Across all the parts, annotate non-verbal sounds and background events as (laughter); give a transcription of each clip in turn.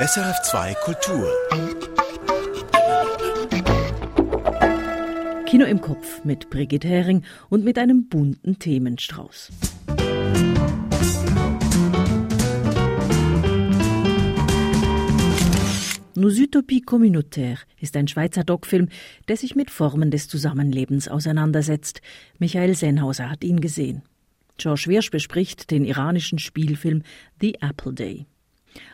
SRF2 Kultur. Kino im Kopf mit Brigitte Hering und mit einem bunten Themenstrauß. Nos Utopies communautaires ist ein Schweizer Doc-Film, der sich mit Formen des Zusammenlebens auseinandersetzt. Michael Senhauser hat ihn gesehen. George Wirsch bespricht den iranischen Spielfilm The Apple Day.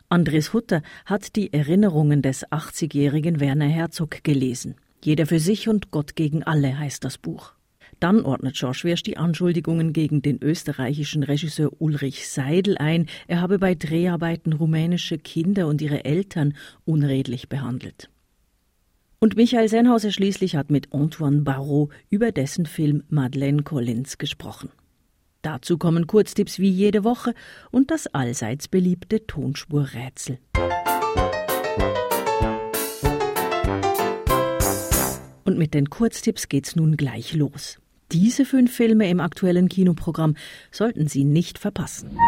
Andres Hutter hat die Erinnerungen des 80-jährigen Werner Herzog gelesen. Jeder für sich und Gott gegen alle heißt das Buch. Dann ordnet George Wirsch die Anschuldigungen gegen den österreichischen Regisseur Ulrich Seidel ein, er habe bei Dreharbeiten rumänische Kinder und ihre Eltern unredlich behandelt. Und Michael Senhauser schließlich hat mit Antoine Barrault über dessen Film Madeleine Collins gesprochen. Dazu kommen Kurztipps wie jede Woche und das allseits beliebte Tonspurrätsel. Und mit den Kurztipps geht's nun gleich los. Diese fünf Filme im aktuellen Kinoprogramm sollten Sie nicht verpassen.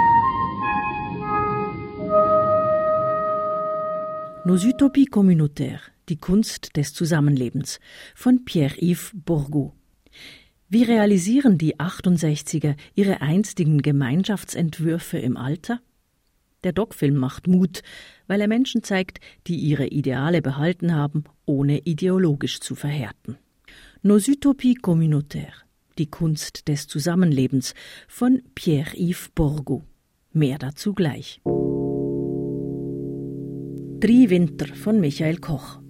Nos Utopies communautaires, die Kunst des Zusammenlebens von Pierre-Yves Bourgault. Wie realisieren die 68er ihre einstigen Gemeinschaftsentwürfe im Alter? Der Doc-Film macht Mut, weil er Menschen zeigt, die ihre Ideale behalten haben, ohne ideologisch zu verhärten. Nos Utopies communautaires, die Kunst des Zusammenlebens von Pierre-Yves Borgo. Mehr dazu gleich. Drei Winter von Michael Koch.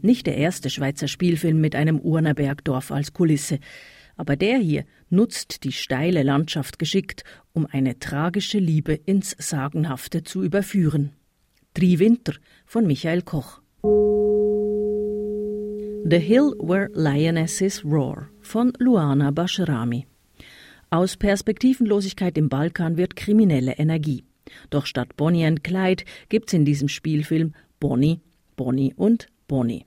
Nicht der erste Schweizer Spielfilm mit einem Urnerbergdorf als Kulisse. Aber der hier nutzt die steile Landschaft geschickt, um eine tragische Liebe ins Sagenhafte zu überführen. Drei Winter von Michael Koch. The Hill Where Lionesses Roar von Luana Bashrami. Aus Perspektivenlosigkeit im Balkan wird kriminelle Energie. Doch statt Bonnie und Clyde gibt's in diesem Spielfilm Bonnie, Bonnie und Bonnie.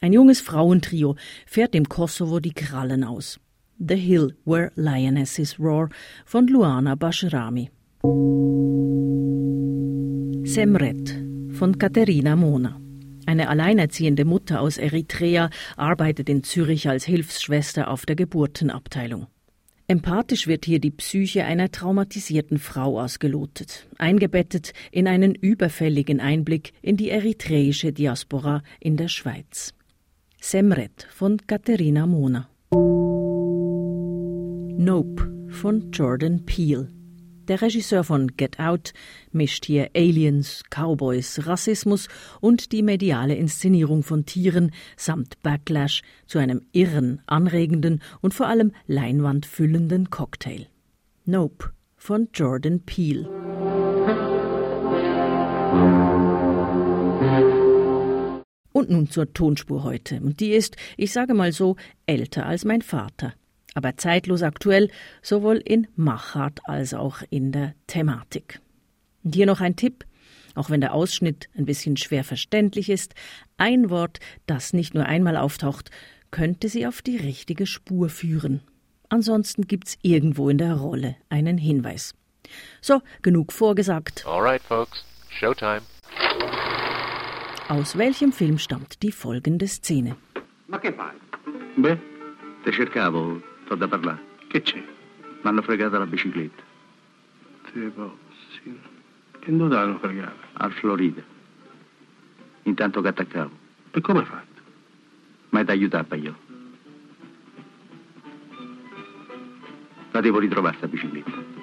Ein junges Frauentrio fährt dem Kosovo die Krallen aus. The Hill Where Lionesses Roar von Luana Bashrami. Semret von Katharina Mona. Eine alleinerziehende Mutter aus Eritrea arbeitet in Zürich als Hilfsschwester auf der Geburtenabteilung. Empathisch wird hier die Psyche einer traumatisierten Frau ausgelotet, eingebettet in einen überfälligen Einblick in die eritreische Diaspora in der Schweiz. Semret von Katharina Mona. Nope von Jordan Peele. Der Regisseur von Get Out mischt hier Aliens, Cowboys, Rassismus und die mediale Inszenierung von Tieren samt Backlash zu einem irren, anregenden und vor allem leinwandfüllenden Cocktail. Nope von Jordan Peele. Und nun zur Tonspur heute. Und die ist, ich sage mal so, älter als mein Vater aber zeitlos aktuell, sowohl in Machart als auch in der Thematik. Und hier noch ein Tipp, auch wenn der Ausschnitt ein bisschen schwer verständlich ist, ein Wort, das nicht nur einmal auftaucht, könnte Sie auf die richtige Spur führen. Ansonsten gibt's irgendwo in der Rolle einen Hinweis. So, genug vorgesagt. Alright, folks. Showtime. Aus welchem Film stammt die folgende Szene? Ma che fai? Beh, te cercavo, t'ho da parlare. Che c'è? Mi hanno fregato la bicicletta. Te possi. Che non l'hanno fregato? Al Florida. Intanto che attaccavo. E come hai fatto? Ma ti aiutava io. La devo ritrovare sta bicicletta.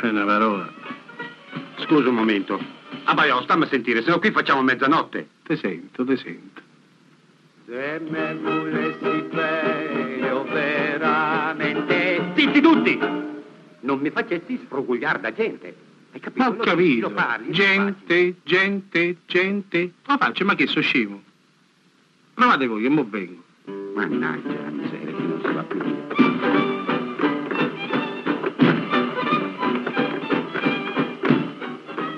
È una parola. Scusa un momento. Abbaiò, stammi a sentire, se no qui facciamo mezzanotte. Te sento, te sento. Se me volessi bene veramente... Zitti tutti! Non mi facessi sfrugugliare da gente. Hai capito? Ho capito. parli, Gente, gente, gente. Ma faccio, ma che so scemo? Provate voi, che mo vengo. Mannaggia la miseria, che non si va più via.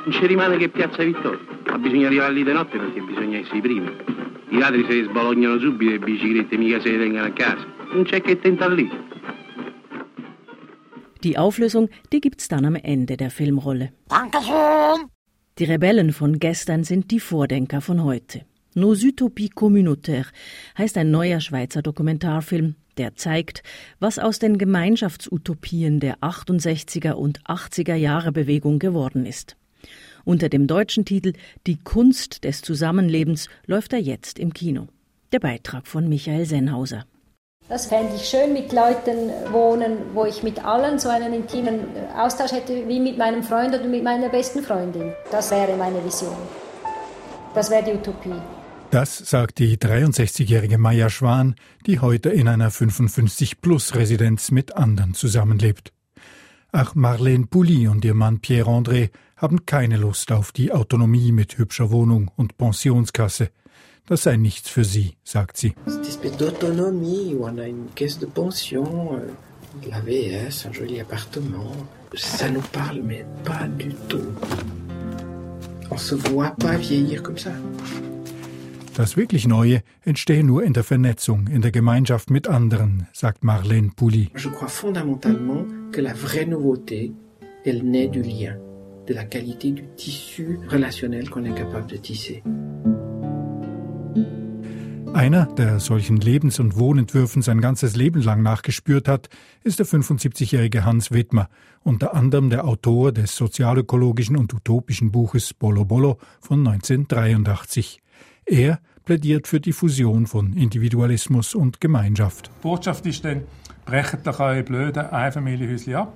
Non ci rimane che Piazza Vittoria. Ma bisogna arrivare lì di notte perché bisogna essere i primi. I ladri se li sbolognano subito le biciclette mica se le tengono a casa. Non c'è che tentare lì. Die Auflösung, die gibt's dann am Ende der Filmrolle. Dankeschön. Die Rebellen von gestern sind die Vordenker von heute. Nos Utopies communautaires heißt ein neuer Schweizer Dokumentarfilm, der zeigt, was aus den Gemeinschaftsutopien der 68er und 80er Jahre Bewegung geworden ist. Unter dem deutschen Titel Die Kunst des Zusammenlebens läuft er jetzt im Kino. Der Beitrag von Michael Sennhauser. Das fände ich schön, mit Leuten wohnen, wo ich mit allen so einen intimen Austausch hätte, wie mit meinem Freund oder mit meiner besten Freundin. Das wäre meine Vision. Das wäre die Utopie. Das sagt die 63-jährige Maya Schwan, die heute in einer 55-Plus-Residenz mit anderen zusammenlebt. Auch Marlene Pouli und ihr Mann Pierre André haben keine Lust auf die Autonomie mit hübscher Wohnung und Pensionskasse. Das sei nichts für sie, sagt sie. Cette espèce d'autonomie où on a une caisse de pension, la VS, un joli appartement, ça nous parle mais pas du tout. On se voit pas vieillir comme ça. Das wirklich Neue entstehe nur in der Vernetzung, in der Gemeinschaft mit anderen, sagt Marlene Pouli. Je crois fondamentalement que la vraie nouveauté, elle naît du lien, de la qualité du tissu relationnel qu'on est capable de tisser. Einer, der solchen Lebens- und Wohnentwürfen sein ganzes Leben lang nachgespürt hat, ist der 75-jährige Hans Wittmer, unter anderem der Autor des sozialökologischen und utopischen Buches Bolo Bolo von 1983. Er plädiert für die Fusion von Individualismus und Gemeinschaft. Die Botschaft ist dann, brecht doch eure blöden Einfamilienhäuschen ab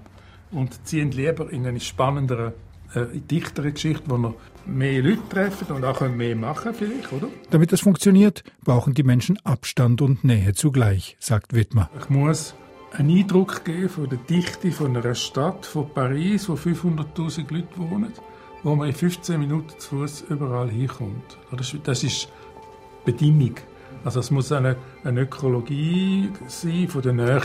und ziehen lieber in eine spannendere, äh, dichtere Geschichte, wo ihr mehr Leute treffen und auch mehr machen vielleicht, oder? Damit das funktioniert, brauchen die Menschen Abstand und Nähe zugleich, sagt Wittmer. Ich muss einen Eindruck geben von der Dichte von einer Stadt, von Paris, wo 500'000 Leute wohnen, wo man in 15 Minuten zu Fuß überall hinkommt. Das ist, das ist Bedingung. Also es muss eine, eine Ökologie sein von der Nähe.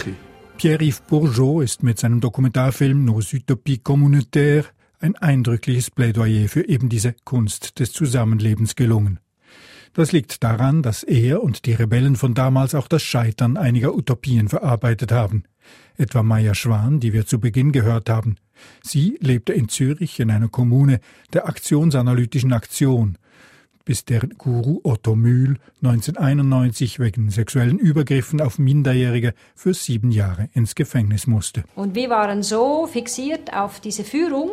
Pierre-Yves Bourgeot ist mit seinem Dokumentarfilm Nos Utopies communautaires ein eindrückliches Plädoyer für eben diese Kunst des Zusammenlebens gelungen. Das liegt daran, dass er und die Rebellen von damals auch das Scheitern einiger Utopien verarbeitet haben. Etwa Maya Schwan, die wir zu Beginn gehört haben. Sie lebte in Zürich in einer Kommune der aktionsanalytischen Aktion, bis der Guru Otto Mühl 1991 wegen sexuellen Übergriffen auf Minderjährige für sieben Jahre ins Gefängnis musste. Und wir waren so fixiert auf diese Führung,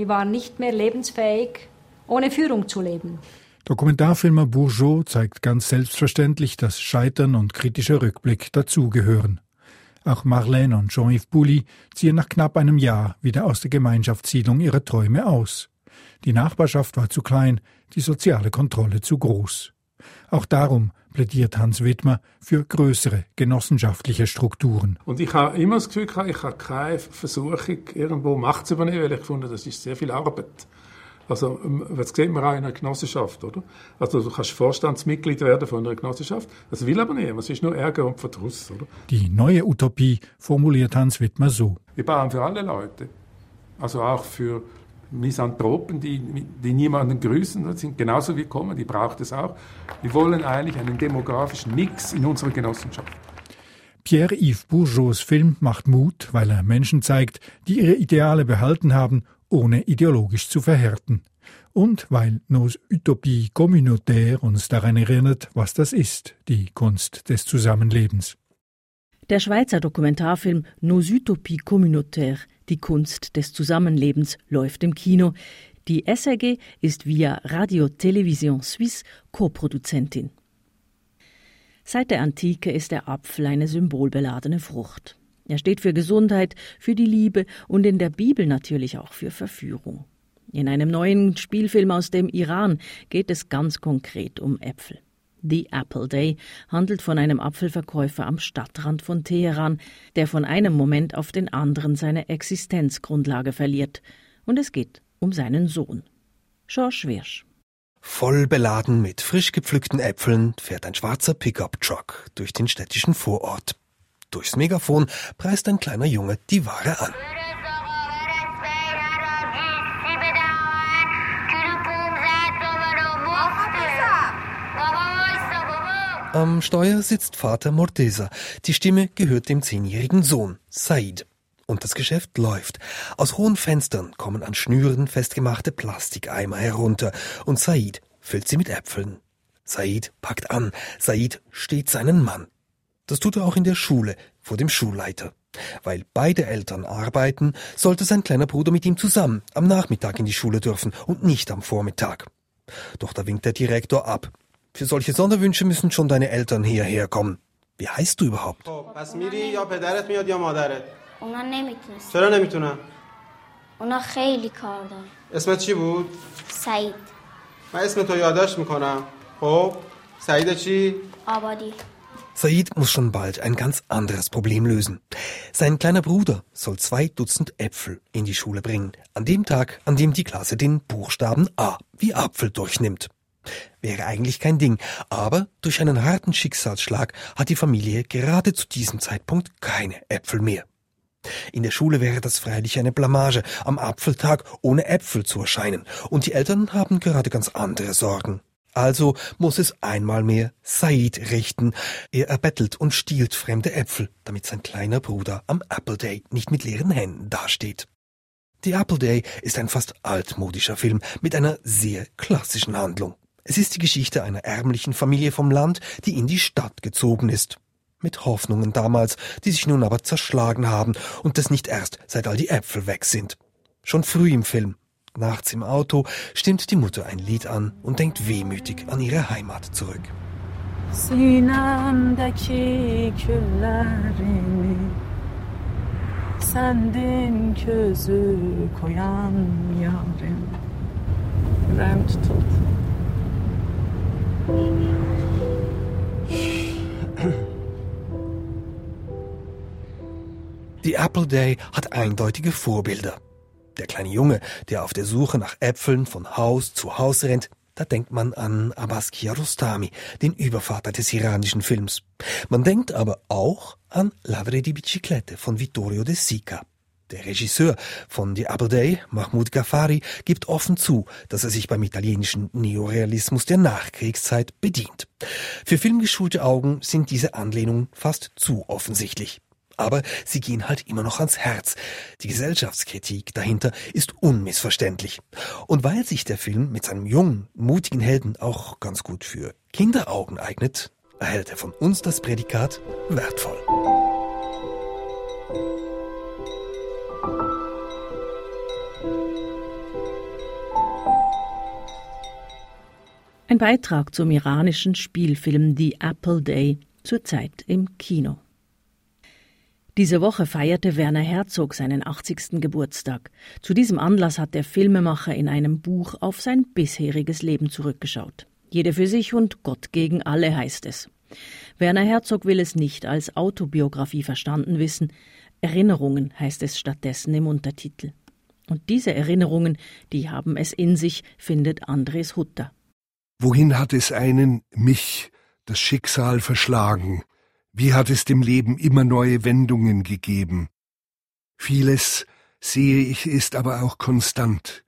wir waren nicht mehr lebensfähig, ohne Führung zu leben. Dokumentarfilmer Bourgeot zeigt ganz selbstverständlich, dass Scheitern und kritischer Rückblick dazugehören. Auch Marlene und Jean-Yves Bouli ziehen nach knapp einem Jahr wieder aus der Gemeinschaftssiedlung ihre Träume aus. Die Nachbarschaft war zu klein, die soziale Kontrolle zu groß. Auch darum plädiert Hans Wittmer für größere genossenschaftliche Strukturen. Und ich habe immer das Gefühl gehabt, ich habe keine Versuchung, irgendwo Macht zu übernehmen, weil ich fand, das ist sehr viel Arbeit. Also, das sieht man auch in einer Genossenschaft, oder? Also, du kannst Vorstandsmitglied werden von einer Genossenschaft. Das will aber niemand. Es ist nur Ärger und Verdruss, oder? Die neue Utopie formuliert Hans Wittmer so. Wir bauen für alle Leute. Also auch für Misanthropen, die, die niemanden grüßen, das sind genauso wie kommen, die braucht es auch. Wir wollen eigentlich einen demografischen Mix in unserer Genossenschaft. Pierre-Yves Bourgeots Film macht Mut, weil er Menschen zeigt, die ihre Ideale behalten haben, ohne ideologisch zu verhärten. Und weil Nos Utopie communautaire uns daran erinnert, was das ist, die Kunst des Zusammenlebens. Der Schweizer Dokumentarfilm Nos Utopies communautaires die Kunst des Zusammenlebens läuft im Kino. Die SRG ist via Radio Television Suisse Co-Produzentin. Seit der Antike ist der Apfel eine symbolbeladene Frucht. Er steht für Gesundheit, für die Liebe und in der Bibel natürlich auch für Verführung. In einem neuen Spielfilm aus dem Iran geht es ganz konkret um Äpfel. The Apple Day handelt von einem Apfelverkäufer am Stadtrand von Teheran, der von einem Moment auf den anderen seine Existenzgrundlage verliert. Und es geht um seinen Sohn. George Wirsch. Voll beladen mit frisch gepflückten Äpfeln fährt ein schwarzer Pickup-Truck durch den städtischen Vorort. Durchs Megafon preist ein kleiner Junge die Ware an. Am Steuer sitzt Vater Morteza. Die Stimme gehört dem zehnjährigen Sohn, Said. Und das Geschäft läuft. Aus hohen Fenstern kommen an Schnüren festgemachte Plastikeimer herunter und Said füllt sie mit Äpfeln. Said packt an. Said steht seinen Mann. Das tut er auch in der Schule, vor dem Schulleiter. Weil beide Eltern arbeiten, sollte sein kleiner Bruder mit ihm zusammen am Nachmittag in die Schule dürfen und nicht am Vormittag. Doch da winkt der Direktor ab. Für solche Sonderwünsche müssen schon deine Eltern hierher kommen. Wie heißt du überhaupt? اونا نمیتونست چرا نمیتونن؟ اونا خیلی کار دارن اسمت چی بود؟ سعید من اسم تو یادداشت میکنم خب سعید چی؟ آبادی Said muss schon bald ein ganz anderes Problem lösen. Sein kleiner Bruder soll zwei Dutzend Äpfel in die Schule bringen, an dem Tag, an dem die Klasse den Buchstaben A wie Apfel durchnimmt. Wäre eigentlich kein Ding, aber durch einen harten Schicksalsschlag hat die Familie gerade zu diesem Zeitpunkt keine Äpfel mehr. In der Schule wäre das freilich eine Blamage, am Apfeltag ohne Äpfel zu erscheinen, und die Eltern haben gerade ganz andere Sorgen. Also muss es einmal mehr Said richten. Er erbettelt und stiehlt fremde Äpfel, damit sein kleiner Bruder am Apple Day nicht mit leeren Händen dasteht. The Apple Day ist ein fast altmodischer Film mit einer sehr klassischen Handlung. Es ist die Geschichte einer ärmlichen Familie vom Land, die in die Stadt gezogen ist. Mit Hoffnungen damals, die sich nun aber zerschlagen haben und das nicht erst, seit all die Äpfel weg sind. Schon früh im Film Nachts im Auto stimmt die Mutter ein Lied an und denkt wehmütig an ihre Heimat zurück. Sinemdeki küllerini Sendin közü koyan yarim Yüreğim tutuldu. Die Apple Day hat eindeutige Vorbilder. Der kleine Junge, der auf der Suche nach Äpfeln von Haus zu Haus rennt, da denkt man an Abbas Kiarostami, den Übervater des iranischen Films. Man denkt aber auch an Ladre di Biciclette von Vittorio De Sica. Der Regisseur von The Apple Day, Mahmoud Ghaffari, gibt offen zu, dass er sich beim italienischen Neorealismus der Nachkriegszeit bedient. Für filmgeschulte Augen sind diese Anlehnungen fast zu offensichtlich aber sie gehen halt immer noch ans Herz. Die Gesellschaftskritik dahinter ist unmissverständlich. Und weil sich der Film mit seinem jungen, mutigen Helden auch ganz gut für Kinderaugen eignet, erhält er von uns das Prädikat wertvoll. Ein Beitrag zum iranischen Spielfilm The Apple Day, zurzeit im Kino. Diese Woche feierte Werner Herzog seinen 80. Geburtstag. Zu diesem Anlass hat der Filmemacher in einem Buch auf sein bisheriges Leben zurückgeschaut. Jede für sich und Gott gegen alle heißt es. Werner Herzog will es nicht als Autobiografie verstanden wissen. Erinnerungen heißt es stattdessen im Untertitel. Und diese Erinnerungen, die haben es in sich, findet Andres Hutter. Wohin hat es einen, mich, das Schicksal verschlagen? Wie hat es dem Leben immer neue Wendungen gegeben? Vieles, sehe ich, ist aber auch konstant.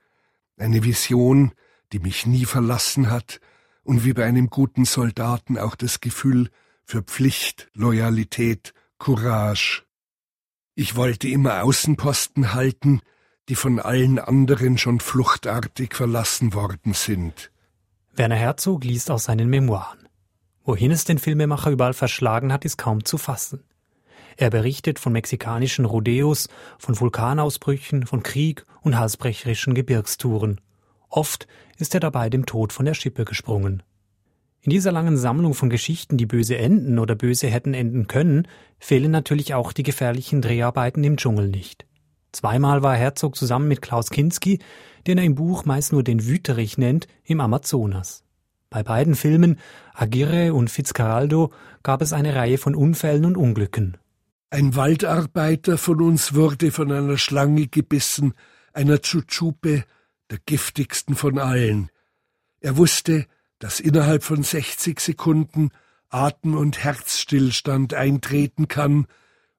Eine Vision, die mich nie verlassen hat und wie bei einem guten Soldaten auch das Gefühl für Pflicht, Loyalität, Courage. Ich wollte immer Außenposten halten, die von allen anderen schon fluchtartig verlassen worden sind. Werner Herzog liest aus seinen Memoiren. Wohin es den Filmemacher überall verschlagen hat, ist kaum zu fassen. Er berichtet von mexikanischen Rodeos, von Vulkanausbrüchen, von Krieg und halsbrecherischen Gebirgstouren. Oft ist er dabei dem Tod von der Schippe gesprungen. In dieser langen Sammlung von Geschichten, die böse enden oder böse hätten enden können, fehlen natürlich auch die gefährlichen Dreharbeiten im Dschungel nicht. Zweimal war Herzog zusammen mit Klaus Kinski, den er im Buch meist nur den Wüterich nennt, im Amazonas. Bei beiden Filmen, Aguirre und Fitzcarraldo, gab es eine Reihe von Unfällen und Unglücken. Ein Waldarbeiter von uns wurde von einer Schlange gebissen, einer Chuchupe, der giftigsten von allen. Er wusste, dass innerhalb von 60 Sekunden Atem- und Herzstillstand eintreten kann,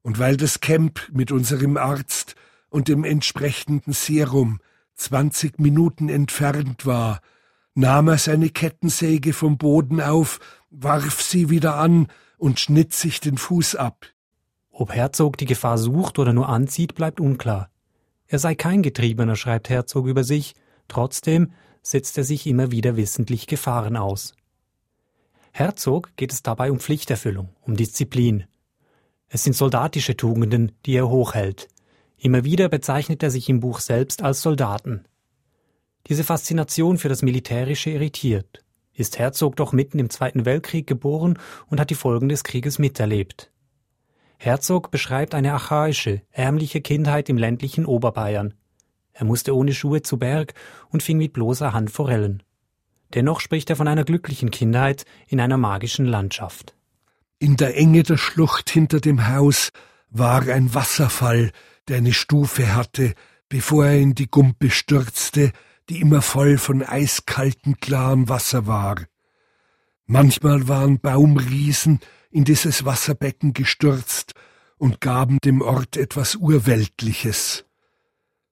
und weil das Camp mit unserem Arzt und dem entsprechenden Serum 20 Minuten entfernt war, nahm er seine Kettensäge vom Boden auf, warf sie wieder an und schnitt sich den Fuß ab. Ob Herzog die Gefahr sucht oder nur anzieht, bleibt unklar. Er sei kein Getriebener, schreibt Herzog über sich, trotzdem setzt er sich immer wieder wissentlich Gefahren aus. Herzog geht es dabei um Pflichterfüllung, um Disziplin. Es sind soldatische Tugenden, die er hochhält. Immer wieder bezeichnet er sich im Buch selbst als Soldaten. Diese Faszination für das Militärische irritiert. Ist Herzog doch mitten im Zweiten Weltkrieg geboren und hat die Folgen des Krieges miterlebt. Herzog beschreibt eine archaische, ärmliche Kindheit im ländlichen Oberbayern. Er musste ohne Schuhe zu Berg und fing mit bloßer Hand Forellen. Dennoch spricht er von einer glücklichen Kindheit in einer magischen Landschaft. In der Enge der Schlucht hinter dem Haus war ein Wasserfall, der eine Stufe hatte, bevor er in die Gumpe stürzte, die immer voll von eiskaltem, klarem Wasser war. Manchmal waren Baumriesen, in dieses Wasserbecken gestürzt und gaben dem Ort etwas Urweltliches.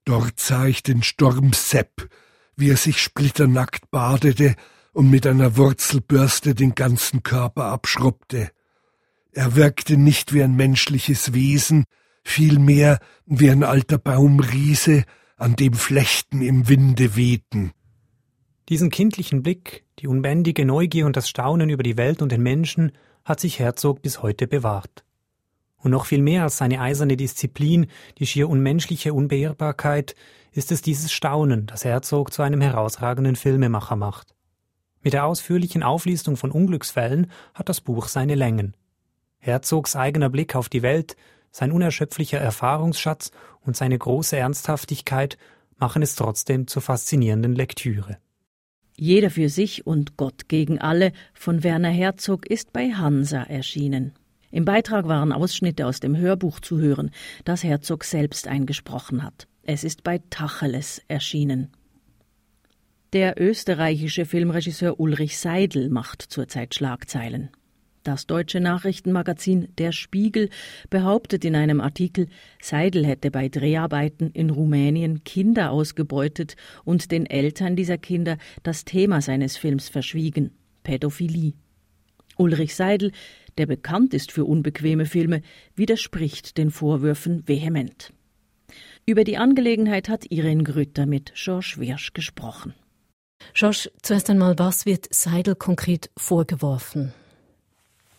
Dort sah ich den Sturm Sepp, wie er sich splitternackt badete und mit einer Wurzelbürste den ganzen Körper abschrubbte. Er wirkte nicht wie ein menschliches Wesen, vielmehr wie ein alter Baumriese, an dem Flechten im Winde wehten. Diesen kindlichen Blick, die unbändige Neugier und das Staunen über die Welt und den Menschen hat sich Herzog bis heute bewahrt. Und noch viel mehr als seine eiserne Disziplin, die schier unmenschliche Unbeirrbarkeit, ist es dieses Staunen, das Herzog zu einem herausragenden Filmemacher macht. Mit der ausführlichen Auflistung von Unglücksfällen hat das Buch seine Längen. Herzogs eigener Blick auf die Welt, sein unerschöpflicher Erfahrungsschatz und seine große Ernsthaftigkeit machen es trotzdem zur faszinierenden Lektüre. Jeder für sich und Gott gegen alle von Werner Herzog ist bei Hansa erschienen. Im Beitrag waren Ausschnitte aus dem Hörbuch zu hören, das Herzog selbst eingesprochen hat. Es ist bei Tacheles erschienen. Der österreichische Filmregisseur Ulrich Seidel macht zurzeit Schlagzeilen. Das deutsche Nachrichtenmagazin Der Spiegel behauptet in einem Artikel, Seidel hätte bei Dreharbeiten in Rumänien Kinder ausgebeutet und den Eltern dieser Kinder das Thema seines Films verschwiegen Pädophilie. Ulrich Seidel, der bekannt ist für unbequeme Filme, widerspricht den Vorwürfen vehement. Über die Angelegenheit hat Irene Grütter mit Georges Wirsch gesprochen. Georges, zuerst einmal, was wird Seidel konkret vorgeworfen?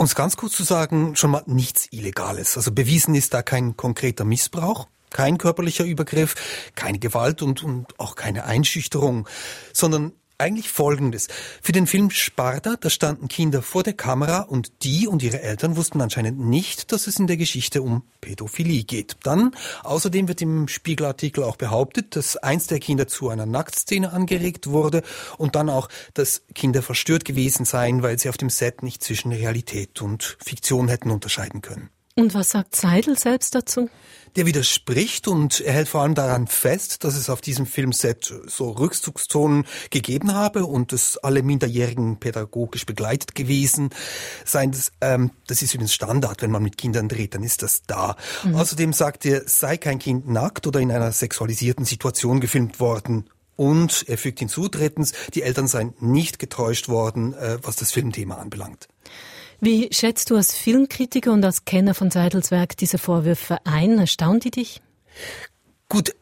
Um es ganz kurz zu sagen, schon mal nichts Illegales. Also bewiesen ist da kein konkreter Missbrauch, kein körperlicher Übergriff, keine Gewalt und, und auch keine Einschüchterung, sondern eigentlich Folgendes. Für den Film Sparta, da standen Kinder vor der Kamera und die und ihre Eltern wussten anscheinend nicht, dass es in der Geschichte um Pädophilie geht. Dann, außerdem wird im Spiegelartikel auch behauptet, dass eins der Kinder zu einer Nacktszene angeregt wurde und dann auch, dass Kinder verstört gewesen seien, weil sie auf dem Set nicht zwischen Realität und Fiktion hätten unterscheiden können. Und was sagt Seidel selbst dazu? Der widerspricht und er hält vor allem daran fest, dass es auf diesem Filmset so Rückzugszonen gegeben habe und dass alle Minderjährigen pädagogisch begleitet gewesen seien. Das, ähm, das ist übrigens Standard, wenn man mit Kindern dreht, dann ist das da. Mhm. Außerdem sagt er, sei kein Kind nackt oder in einer sexualisierten Situation gefilmt worden. Und er fügt hinzu, drittens, die Eltern seien nicht getäuscht worden, äh, was das Filmthema anbelangt. Wie schätzt du als Filmkritiker und als Kenner von Seidels Werk diese Vorwürfe ein? Erstaunt die dich? Gut,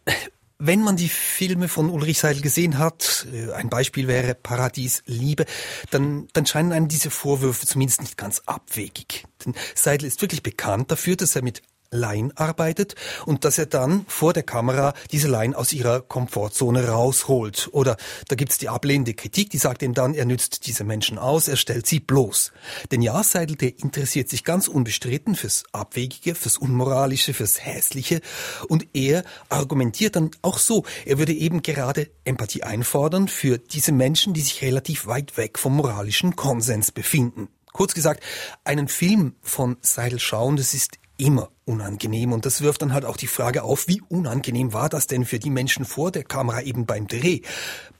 wenn man die Filme von Ulrich Seidel gesehen hat, äh, ein Beispiel wäre Paradies Liebe, dann, dann scheinen einem diese Vorwürfe zumindest nicht ganz abwegig. Denn Seidel ist wirklich bekannt dafür, dass er mit Laien arbeitet und dass er dann vor der Kamera diese Laien aus ihrer Komfortzone rausholt. Oder da gibt's die ablehnende Kritik, die sagt ihm dann, er nützt diese Menschen aus, er stellt sie bloß. Denn ja, Seidel, der interessiert sich ganz unbestritten fürs Abwegige, fürs Unmoralische, fürs Hässliche und er argumentiert dann auch so, er würde eben gerade Empathie einfordern für diese Menschen, die sich relativ weit weg vom moralischen Konsens befinden. Kurz gesagt, einen Film von Seidel schauen, das ist immer unangenehm. Und das wirft dann halt auch die Frage auf, wie unangenehm war das denn für die Menschen vor der Kamera eben beim Dreh?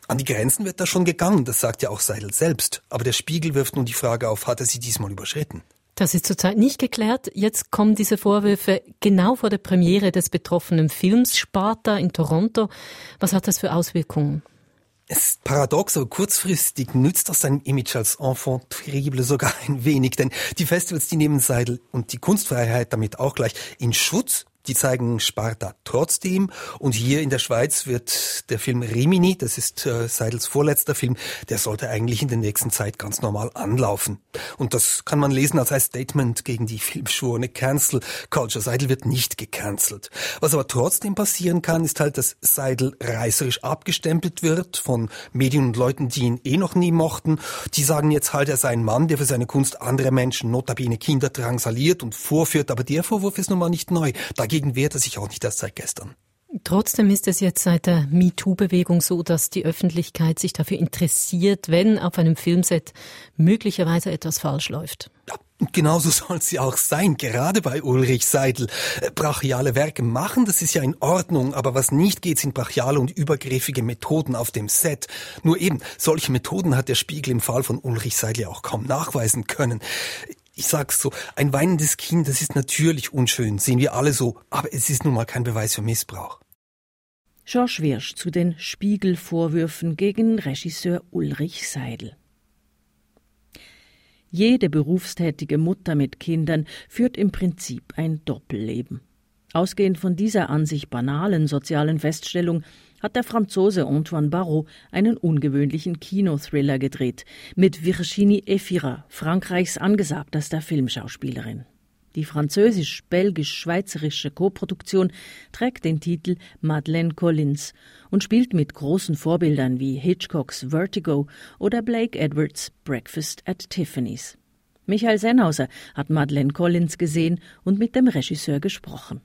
An die Grenzen wird da schon gegangen, das sagt ja auch Seidel selbst. Aber der Spiegel wirft nun die Frage auf, hat er sie diesmal überschritten? Das ist zurzeit nicht geklärt. Jetzt kommen diese Vorwürfe genau vor der Premiere des betroffenen Films Sparta in Toronto. Was hat das für Auswirkungen? Es ist paradox, aber kurzfristig nützt das sein Image als Enfant terrible sogar ein wenig, denn die Festivals, die nehmen Seidel und die Kunstfreiheit damit auch gleich in Schutz die zeigen Sparta trotzdem. Und hier in der Schweiz wird der Film Rimini, das ist äh, Seidels vorletzter Film, der sollte eigentlich in der nächsten Zeit ganz normal anlaufen. Und das kann man lesen als ein Statement gegen die filmschworene Cancel Culture. Seidel wird nicht gecancelt. Was aber trotzdem passieren kann, ist halt, dass Seidel reißerisch abgestempelt wird von Medien und Leuten, die ihn eh noch nie mochten. Die sagen jetzt halt, er sei ein Mann, der für seine Kunst andere Menschen, notabene Kinder, drangsaliert und vorführt. Aber der Vorwurf ist nun mal nicht neu. Da Dagegen wehrt er sich auch nicht erst seit gestern. Trotzdem ist es jetzt seit der MeToo-Bewegung so, dass die Öffentlichkeit sich dafür interessiert, wenn auf einem Filmset möglicherweise etwas falsch läuft. Ja, genauso (laughs) soll sie auch sein, gerade bei Ulrich Seidel. Brachiale Werke machen, das ist ja in Ordnung, aber was nicht geht, sind brachiale und übergriffige Methoden auf dem Set. Nur eben, solche Methoden hat der Spiegel im Fall von Ulrich Seidel ja auch kaum nachweisen können ich sag's so, ein weinendes Kind, das ist natürlich unschön, sehen wir alle so, aber es ist nun mal kein Beweis für Missbrauch. George Wirsch zu den Spiegelvorwürfen gegen Regisseur Ulrich Seidel. Jede berufstätige Mutter mit Kindern führt im Prinzip ein Doppelleben. Ausgehend von dieser an sich banalen sozialen Feststellung hat der Franzose Antoine Barrault einen ungewöhnlichen Kinothriller gedreht mit Virginie Efira, Frankreichs angesagtester Filmschauspielerin. Die französisch-belgisch-schweizerische Koproduktion trägt den Titel Madeleine Collins und spielt mit großen Vorbildern wie Hitchcocks Vertigo oder Blake Edwards Breakfast at Tiffany's. Michael Sennhauser hat Madeleine Collins gesehen und mit dem Regisseur gesprochen.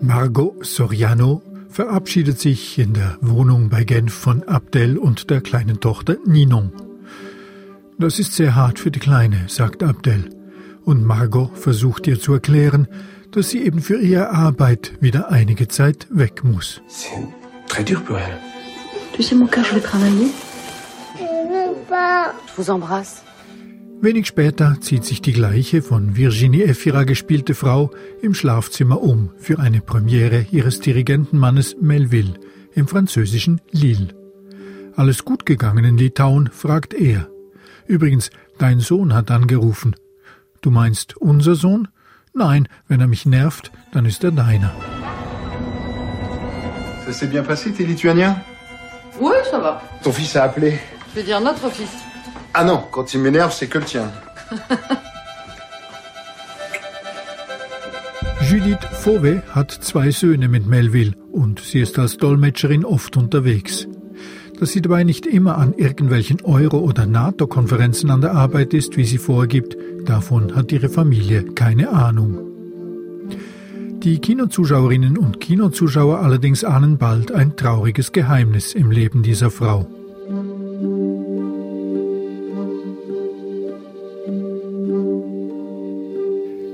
Margot Soriano verabschiedet sich in der Wohnung bei Genf von Abdel und der kleinen Tochter Ninon. Das ist sehr hart für die Kleine, sagt Abdel. Und Margot versucht ihr zu erklären, dass sie eben für ihre Arbeit wieder einige Zeit weg muss. Très dur pour elle. Tu sais, mon cœur, je vais travailler. Je veux pas. Je vous embrasse. Wenig später zieht sich die gleiche von Virginie Efira gespielte Frau im Schlafzimmer um für eine Premiere ihres Dirigentenmannes Melville im französischen Lille. Alles gut gegangen in Litauen, fragt er. Übrigens, dein Sohn hat angerufen. Du meinst unser Sohn? Nein, wenn er mich nervt, dann ist er deiner. Ça s'est bien passé, t'es lituanien Oui, ça va. Ton fils a appelé Je veux dire notre fils. Ah non, quand il m'énerve, c'est que le tien. (laughs) Judith Fauve hat zwei Söhne mit Melville und sie ist als Dolmetscherin oft unterwegs. Dass sie dabei nicht immer an irgendwelchen Euro- oder NATO-Konferenzen an der Arbeit ist, wie sie vorgibt, davon hat ihre Familie keine Ahnung. Die Kinozuschauerinnen und Kinozuschauer allerdings ahnen bald ein trauriges Geheimnis im Leben dieser Frau.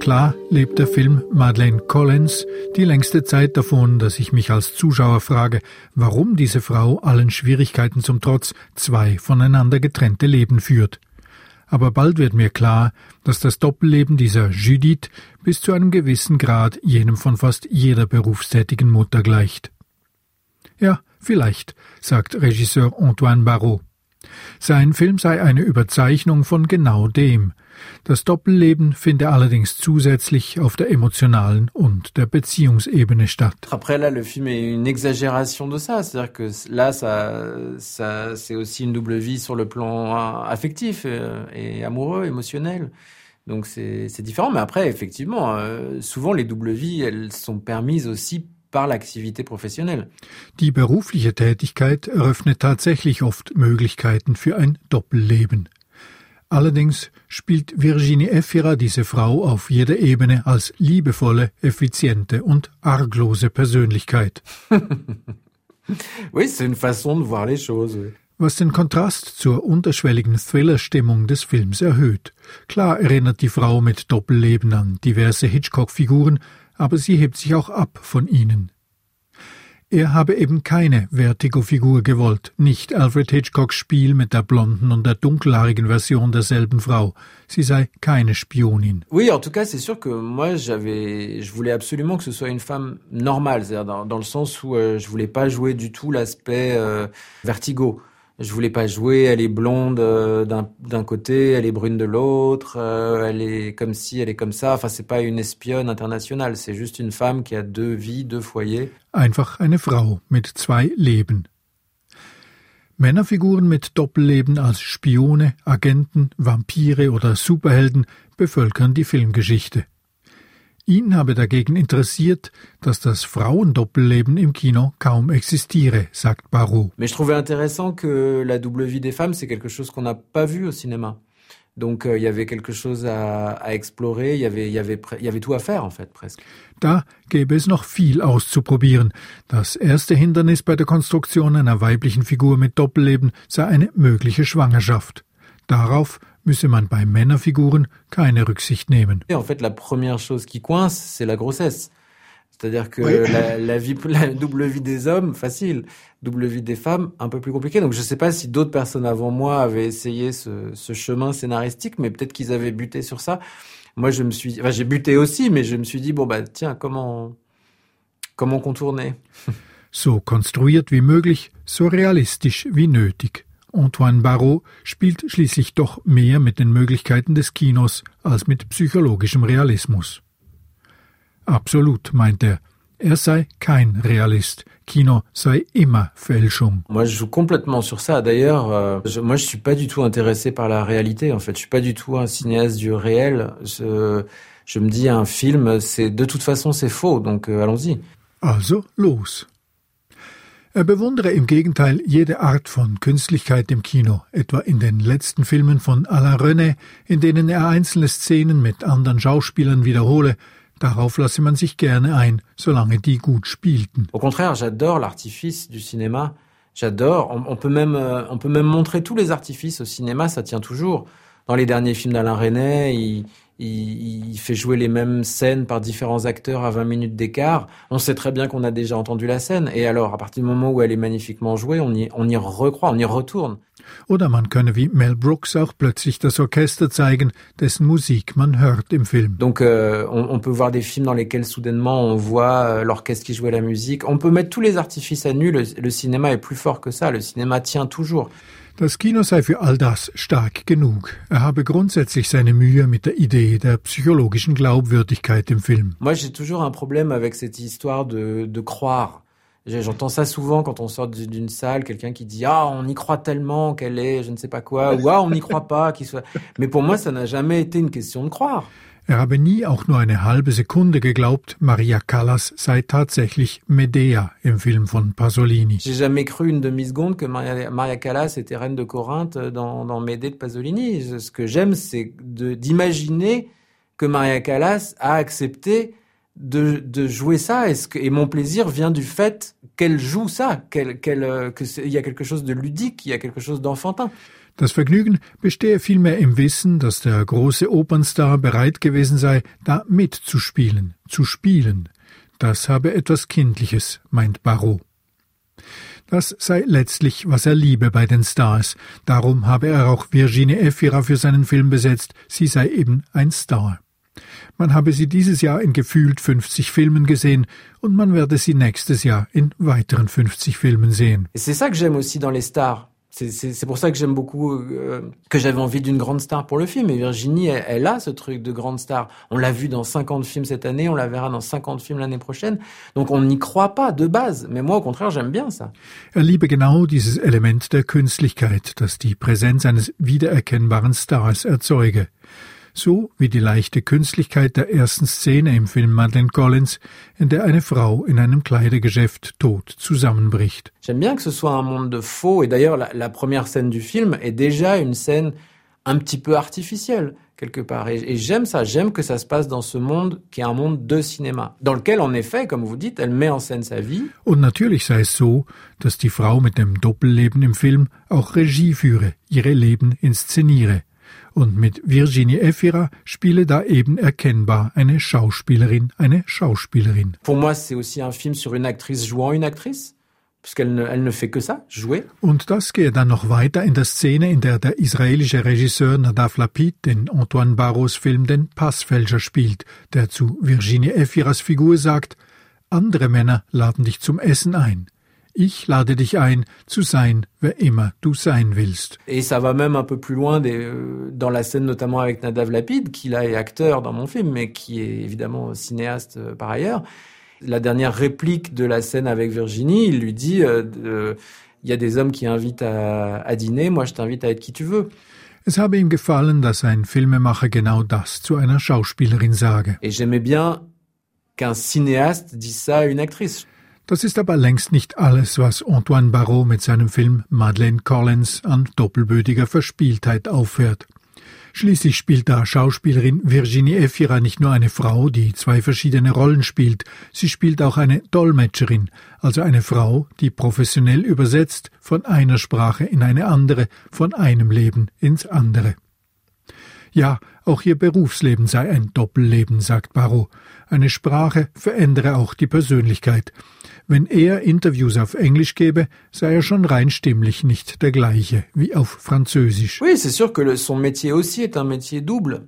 Klar lebt der Film Madeleine Collins die längste Zeit davon, dass ich mich als Zuschauer frage, warum diese Frau allen Schwierigkeiten zum Trotz zwei voneinander getrennte Leben führt. Aber bald wird mir klar, dass das Doppelleben dieser Judith bis zu einem gewissen Grad jenem von fast jeder berufstätigen Mutter gleicht. Ja, vielleicht, sagt Regisseur Antoine Barrault. Sein Film sei eine Überzeichnung von genau dem, das Doppelleben finde allerdings zusätzlich auf der emotionalen und der Beziehungsebene statt. Après là, le film est une exagération de ça, c'est-à-dire que là, ça, ça, c'est aussi une double vie sur le plan affectif euh, et amoureux, émotionnel. Donc c'est différent, mais après, effectivement, euh, souvent les doubles vies, elles sont permises aussi par l'activité professionnelle. Die berufliche Tätigkeit eröffnet tatsächlich oft Möglichkeiten für ein Doppelleben. Allerdings spielt Virginie Efira diese Frau auf jeder Ebene als liebevolle, effiziente und arglose Persönlichkeit. (laughs) oui, c'est une façon de voir les choses. Was den Kontrast zur unterschwelligen Thriller-Stimmung des Films erhöht. Klar erinnert die Frau mit Doppelleben an diverse Hitchcock-Figuren, aber sie hebt sich auch ab von ihnen. Er habe eben keine Vertigo-Figur gewollt, nicht Alfred Hitchcocks Spiel mit der blonden und der dunkelhaarigen Version derselben Frau. Sie sei keine Spionin. Oui, en tout cas, c'est sûr que moi, j'avais, je voulais absolument que ce soit une femme normale, c'est-à-dire dans, dans, le sens où euh, je voulais pas jouer du tout l'aspect euh, Vertigo. Je voulais pas jouer, elle est blonde euh, d'un côté, elle est brune de l'autre, euh, elle est comme ci, elle est comme ça. Enfin, c'est pas une espionne internationale, c'est juste une femme qui a deux vies, deux foyers. Einfach eine Frau mit zwei Leben. Männerfiguren mit Doppelleben als Spione, Agenten, Vampire oder Superhelden bevölkern die Filmgeschichte. Ihn habe dagegen interessiert, dass das Frauendoppelleben im Kino kaum existiere, sagt Barrault. Mais je trouvais intéressant que la double vie des femmes, c'est quelque chose qu'on n'a pas vu au cinéma. Donc euh, il y avait quelque chose à, à explorer, il y avait, il y avait, il y avait tout à faire en fait presque. Da gäbe es noch viel auszuprobieren. Das erste Hindernis bei der Konstruktion einer weiblichen Figur mit Doppelleben sei eine mögliche Schwangerschaft. Darauf müsse man bei Männerfiguren keine Rücksicht nehmen. Et en fait, la première chose qui coince, c'est la grossesse. C'est-à-dire que oui. la, la, vie, la double vie des hommes, facile. Double vie des femmes, un peu plus compliqué. Donc je ne sais pas si d'autres personnes avant moi avaient essayé ce, ce chemin scénaristique, mais peut-être qu'ils avaient buté sur ça. Moi, je me suis, enfin, j'ai buté aussi, mais je me suis dit bon bah tiens, comment, comment contourner? (laughs) so konstruiert wie möglich, so realistisch wie nötig. Antoine Barrault spielt schließlich doch mehr mit den Möglichkeiten des Kinos als mit psychologischem Realismus. Absolut, meint er. Er sei kein Realist. Kino sei immer Fälschung. Moi, je joue complètement sur ça. D'ailleurs, euh, je, moi, je suis pas du tout intéressé par la réalité. En fait, je suis pas du tout un cinéaste du réel. Je, je me dis, un film, c'est de toute façon, c'est faux. Donc, euh, allons-y. Also los. Er bewundere im Gegenteil jede Art von Künstlichkeit im Kino, etwa in den letzten Filmen von Alain René, in denen er einzelne Szenen mit anderen Schauspielern wiederhole. Darauf lasse man sich gerne ein, solange die gut spielten. Au contraire, j'adore l'artifice du cinéma. J'adore. On, on, peut même, euh, on peut même montrer tous les artifices au cinéma, ça tient toujours. Dans les derniers films d'Alain René, il, il, il, fait jouer les mêmes scènes par différents acteurs à 20 minutes d'écart. On sait très bien qu'on a déjà entendu la scène. Et alors, à partir du moment où elle est magnifiquement jouée, on y, on y recroit, on y retourne. Oder man könne wie Mel Brooks auch plötzlich das Orchester zeigen, dessen Musik man hört im Film. Donc, euh, on, on, peut voir des films dans lesquels soudainement on voit euh, l'orchestre qui jouait la musique. On peut mettre tous les artifices à nu. Le, le cinéma est plus fort que ça. Le cinéma tient toujours. Das Kino sei für all das stark genug. Er habe grundsätzlich seine Mühe mit der Idee der psychologischen Glaubwürdigkeit im Film. Moi, j'ai toujours un problème avec cette histoire de, de croire. J'entends ça souvent quand on sort d'une salle, quelqu'un qui dit ah on y croit tellement qu'elle est je ne sais pas quoi ou ah on n'y croit pas qu'il soit. Mais pour moi ça n'a jamais été une question de croire. Er habe nie auch nur eine halbe Sekunde geglaubt, Maria Callas sei tatsächlich Medea im Film von Pasolini. J'ai jamais cru une demi-seconde que Maria, Callas était reine de Corinthe dans, Médée de Pasolini. Ce que j'aime, c'est d'imaginer que Maria Callas a accepté de, jouer ça et, ce et, mon plaisir vient du fait qu'elle joue ça, qu'elle, qu'elle, qu'il y a quelque chose de ludique, il y a quelque chose d'enfantin. Das Vergnügen bestehe vielmehr im Wissen, dass der große Opernstar bereit gewesen sei, da mitzuspielen, zu spielen. Das habe etwas Kindliches, meint Barrault. Das sei letztlich, was er liebe bei den Stars. Darum habe er auch Virginie Efira für seinen Film besetzt. Sie sei eben ein Star. Man habe sie dieses Jahr in gefühlt 50 Filmen gesehen und man werde sie nächstes Jahr in weiteren 50 Filmen sehen. C'est ça que j'aime aussi dans les stars. C'est pour ça que j'aime beaucoup, euh, que j'avais envie d'une grande star pour le film. Et Virginie, elle, a ce truc de grande star. On l'a vu dans 50 films cette année, on la verra dans 50 films l'année prochaine. Donc on n'y croit pas de base. Mais moi, au contraire, j'aime bien ça. Er liebe genau dieses Element der Künstlichkeit, das die Präsenz eines wiedererkennbaren Stars erzeuge. So wie die leichte Künstlichkeit der ersten Szene im Film Madeleine Collins, in der eine Frau in einem Kleidergeschäft tot zusammenbricht. J'aime bien que ce soit un monde de faux, et d'ailleurs la, la, première scène du film est déjà une scène un petit peu artificielle, quelque part. Et, et j'aime ça, j'aime que ça se passe dans ce monde qui est un monde de cinéma, dans lequel, en effet, comme vous dites, elle met en scène sa vie. Und natürlich sei es so, dass die Frau mit dem Doppelleben im Film auch Regie führe, ihre Leben inszeniere. Und mit Virginie Efira spiele da eben erkennbar eine Schauspielerin, eine Schauspielerin. Pour moi, c'est aussi un film sur une actrice jouant une actrice. Ne, ne. Und das gehe dann noch weiter in der Szene, in der der israelische Regisseur Nadav Lapid in Antoine Barros Film den Passfälscher spielt, der zu Virginie Efiras Figur sagt, andere Männer laden dich zum Essen ein. Ich lade dich ein, zu sein, wer immer du sein willst. Et ça va même un peu plus loin des, euh, dans la scène notamment avec Nadav Lapid, qui là est acteur dans mon film, mais qui est évidemment cinéaste euh, par ailleurs. La dernière réplique de la scène avec Virginie, il lui dit, euh, euh, il y a des hommes qui invitent à, à dîner, moi je t'invite à être qui tu veux. Es habe ihm gefallen, dass ein Filmemacher genau das zu einer Schauspielerin sage. Et j'aimais bien qu'un cinéaste dise ça à une actrice. Das ist aber längst nicht alles, was Antoine Barrault mit seinem Film Madeleine Collins an doppelbödiger Verspieltheit auffährt. Schließlich spielt da Schauspielerin Virginie Efira nicht nur eine Frau, die zwei verschiedene Rollen spielt, sie spielt auch eine Dolmetscherin, also eine Frau, die professionell übersetzt von einer Sprache in eine andere, von einem Leben ins andere. Ja, auch ihr Berufsleben sei ein Doppelleben, sagt Barrault. Eine Sprache verändere auch die Persönlichkeit. Wenn er Interviews auf Englisch gebe, sei er schon rein stimmlich nicht der gleiche wie auf Französisch. Oui, c'est sûr que son métier aussi est un métier double.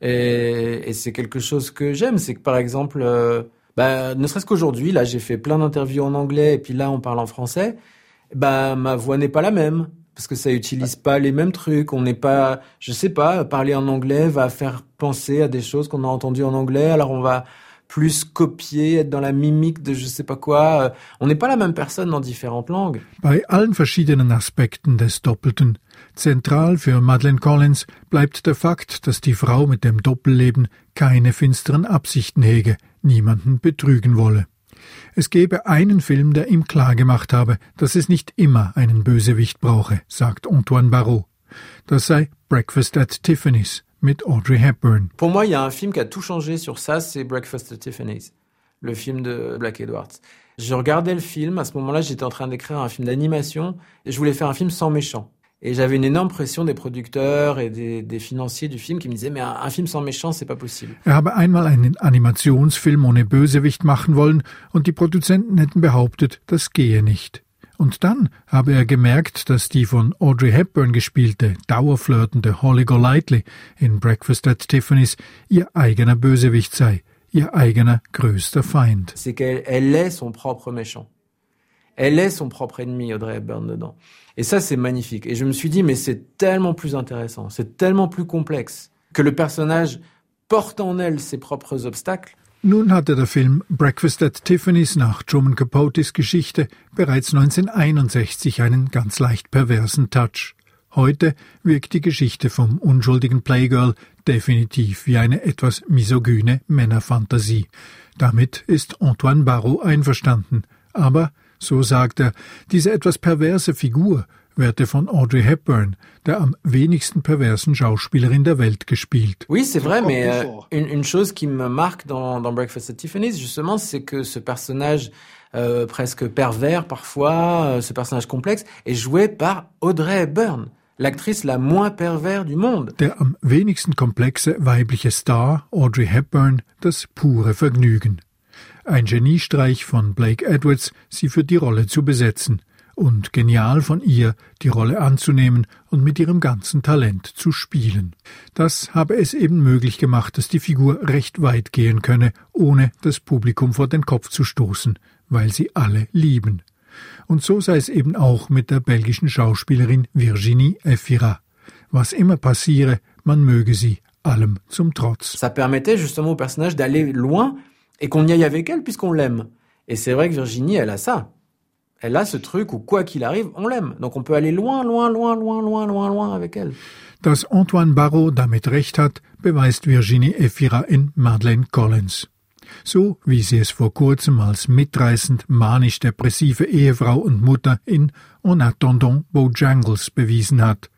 Et, et c'est quelque chose que j'aime, c'est que par exemple, euh, bah, ne serait-ce qu'aujourd'hui, là j'ai fait plein d'interviews en anglais et puis là on parle en français, bah ma voix n'est pas la même parce que ça utilise pas les mêmes trucs. On n'est pas, je sais pas, parler en anglais va faire penser à des choses qu'on a entendues en anglais. Alors on va plus copier, être dans la mimique de je sais pas quoi. On n'est pas la même personne dans différentes langues. Bei allen verschiedenen Aspekten des Doppelten. Zentral für Madeleine Collins bleibt der Fakt, dass die Frau mit dem Doppelleben keine finsteren Absichten hege, niemanden betrügen wolle. Es gebe einen Film, der ihm klargemacht habe, dass es nicht immer einen Bösewicht brauche, sagt Antoine Barrault. Das sei Breakfast at Tiffany's mit Audrey Hepburn. Pour moi, il y a un film qui a tout changé sur ça, c'est Breakfast at Tiffany's, le film de Black Edwards. Je regardais le film, à ce moment-là, j'étais en train d'écrire un film d'animation, et je voulais faire un film sans méchant. Et j'avais une énorme pression des producteurs et des, des, financiers du film qui me disaient, mais un, film sans méchant, c'est pas possible. Er habe einmal einen Animationsfilm ohne Bösewicht machen wollen und die Produzenten hätten behauptet, das gehe nicht. Und dann habe er gemerkt, dass die von Audrey Hepburn gespielte, dauerflirtende Holly Golightly in Breakfast at Tiffany's ihr eigener Bösewicht sei, ihr eigener größter Feind. C'est qu'elle elle est son propre méchant. Elle est son propre ennemi, Audrey Hepburn, dedans. Et ça, c'est magnifique. Et je me suis dit, mais c'est tellement plus intéressant, c'est tellement plus complexe, que le personnage porte en elle ses propres obstacles. Nun hatte der Film Breakfast at Tiffany's nach Truman Capotes Geschichte bereits 1961 einen ganz leicht perversen Touch. Heute wirkt die Geschichte vom unschuldigen Playgirl definitiv wie eine etwas misogyne Männerfantasie. Damit ist Antoine Barrault einverstanden. Aber so sagt er, diese etwas perverse Figur werde von Audrey Hepburn, der am wenigsten perversen Schauspielerin der Welt, gespielt. Oui, c'est vrai, mais euh, une, une, chose qui me marque dans, dans Breakfast at Tiffany's, justement, c'est que ce personnage euh, presque pervers parfois, euh, ce personnage complexe, est joué par Audrey Hepburn. L'actrice la moins pervers du monde. Der am wenigsten komplexe weibliche Star, Audrey Hepburn, das pure Vergnügen. Ein Geniestreich von Blake Edwards, sie für die Rolle zu besetzen. Und genial von ihr, die Rolle anzunehmen und mit ihrem ganzen Talent zu spielen. Das habe es eben möglich gemacht, dass die Figur recht weit gehen könne, ohne das Publikum vor den Kopf zu stoßen, weil sie alle lieben. Und so sei es eben auch mit der belgischen Schauspielerin Virginie Efira. Was immer passiere, man möge sie allem zum Trotz. Ça permettait justement au personnage d'aller loin et qu'on y aille avec elle puisqu'on l'aime. Et c'est vrai que Virginie, elle a ça. Elle a ce truc où quoi qu'il arrive, on l'aime. Donc on peut aller loin, loin, loin, loin, loin, loin, loin avec elle. Dass Antoine Barrault damit recht hat, beweist Virginie Efira in Madeleine Collins. So wie sie es vor kurzem als mitreißend manisch-depressive Ehefrau und Mutter in En attendant Bojangles bewiesen hat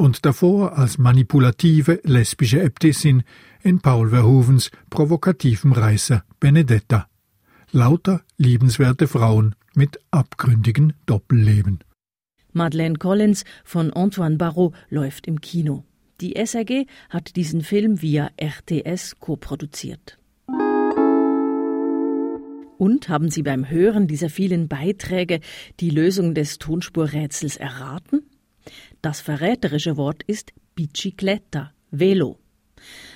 und davor als manipulative lesbische Äbtissin in Paul Verhoevens provokativem Reißer Benedetta. Lauter liebenswerte Frauen mit abgründigen Doppelleben. Madeleine Collins von Antoine Barrault läuft im Kino. Die SRG hat diesen Film via RTS koproduziert. Und haben Sie beim Hören dieser vielen Beiträge die Lösung des Tonspurrätsels erraten? Das verräterische Wort ist Bicicletta, Velo.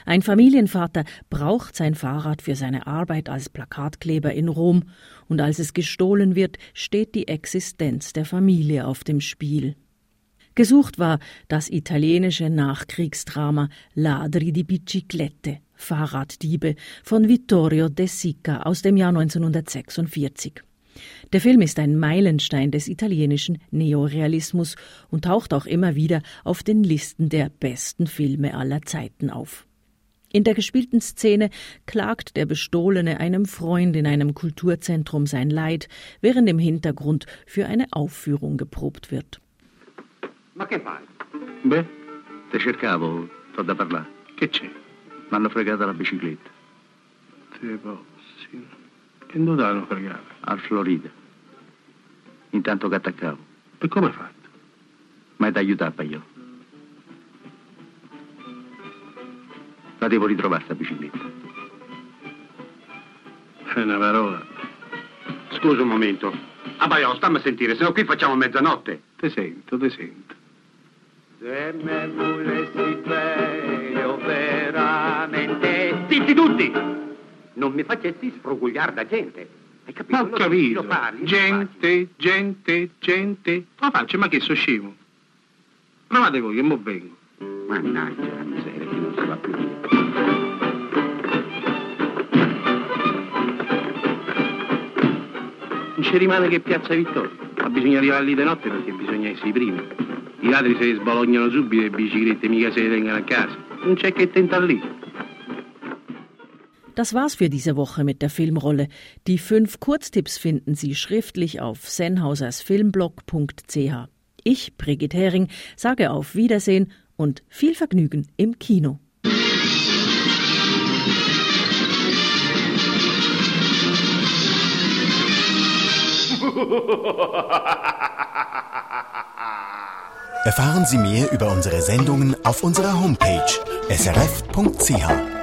Ein Familienvater braucht sein Fahrrad für seine Arbeit als Plakatkleber in Rom, und als es gestohlen wird, steht die Existenz der Familie auf dem Spiel. Gesucht war das italienische Nachkriegsdrama Ladri di Biciclette, Fahrraddiebe von Vittorio De Sica aus dem Jahr 1946. Der Film ist ein Meilenstein des italienischen Neorealismus und taucht auch immer wieder auf den Listen der besten Filme aller Zeiten auf. In der gespielten Szene klagt der Bestohlene einem Freund in einem Kulturzentrum sein Leid, während im Hintergrund für eine Aufführung geprobt wird. Ma che fai? Beh, te cercavo, t'ho da parlare. Che c'è? M'hanno fregato la bicicletta. Te possi. Che dove l'hanno fregata? Al Florida. Intanto che attaccavo. E come hai fatto? Ma è da aiutare io. La devo ritrovare sta bicicletta. È una parola. Scusa un momento. Ah, Baio, stammi a sentire, se no qui facciamo mezzanotte. Te sento, te sento. Se me volessi bene veramente... Zitti tutti! Non mi facessi sfrugugliare da gente. Hai capito? Ho capito. Gente, gente, gente. Ma faccio, ma che so scemo? Provate voi, che mo vengo. Mannaggia la miseria, che non si va più via. Non ci rimane che Piazza Vittoria. Ma bisogna arrivare lì di notte perché bisogna essere i primi. I ladri se sbalognano subito e le biciclette mica se le tengono a casa. Non c'è che tentare lì. Das war's für diese Woche mit der Filmrolle. Die fünf Kurztipps finden Sie schriftlich auf senhausersfilmblog.ch. Ich, Brigitte Hering, sage auf Wiedersehen und viel Vergnügen im Kino. Erfahren Sie mehr über unsere Sendungen auf unserer Homepage srf.ch.